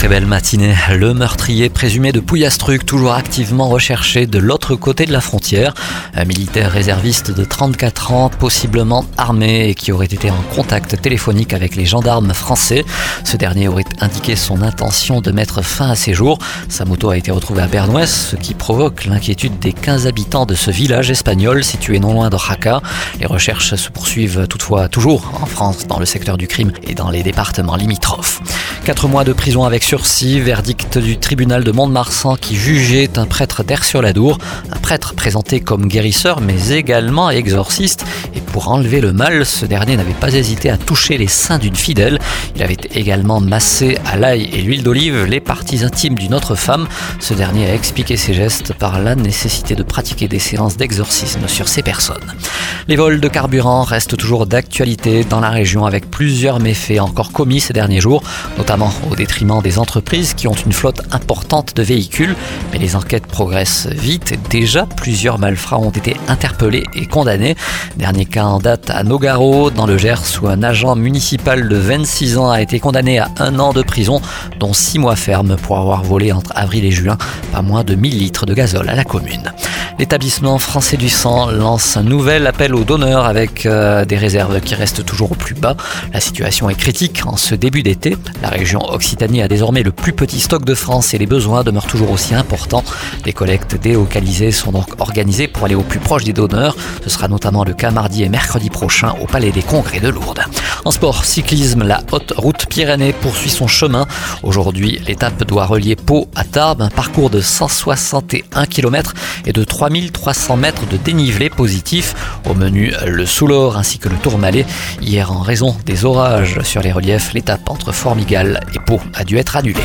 très belle matinée. Le meurtrier présumé de Pouillastruc, toujours activement recherché de l'autre côté de la frontière. Un militaire réserviste de 34 ans, possiblement armé et qui aurait été en contact téléphonique avec les gendarmes français. Ce dernier aurait indiqué son intention de mettre fin à ses jours. Sa moto a été retrouvée à Bernouès, ce qui provoque l'inquiétude des 15 habitants de ce village espagnol situé non loin de Jaca. Les recherches se poursuivent toutefois toujours en France, dans le secteur du crime et dans les départements limitrophes. Quatre mois de prison avec sursis, verdict du tribunal de Mont-de-Marsan qui jugeait un prêtre d'Air-sur-la-Dour, un prêtre présenté comme guérisseur mais également exorciste. Et pour enlever le mal, ce dernier n'avait pas hésité à toucher les seins d'une fidèle. Il avait également massé à l'ail et l'huile d'olive les parties intimes d'une autre femme. Ce dernier a expliqué ses gestes par la nécessité de pratiquer des séances d'exorcisme sur ces personnes. Les vols de carburant restent toujours d'actualité dans la région avec plusieurs méfaits encore commis ces derniers jours, notamment au détriment des entreprises qui ont une flotte importante de véhicules. Mais les enquêtes progressent vite. Déjà, plusieurs malfrats ont été interpellés et condamnés. Dernier cas en date à Nogaro, dans le Gers, où un agent municipal de 26 ans a été condamné à un an de prison, dont 6 mois ferme pour avoir volé entre avril et juin pas moins de 1000 litres de gazole à la commune. L'établissement français du sang lance un nouvel appel aux donneurs avec euh, des réserves qui restent toujours au plus bas. La situation est critique en ce début d'été. La région Occitanie a désormais le plus petit stock de France et les besoins demeurent toujours aussi importants. Les collectes délocalisées sont donc organisées pour aller au plus proche des donneurs. Ce sera notamment le cas mardi et mercredi prochain au Palais des Congrès de Lourdes. En sport, cyclisme, la haute route Pyrénées poursuit son chemin. Aujourd'hui, l'étape doit relier Pau à Tarbes, un parcours de 161 km et de 3300 mètres de dénivelé positif. Au menu, le Soulor ainsi que le Tourmalet. Hier, en raison des orages sur les reliefs, l'étape entre Formigal et Pau a dû être annulée.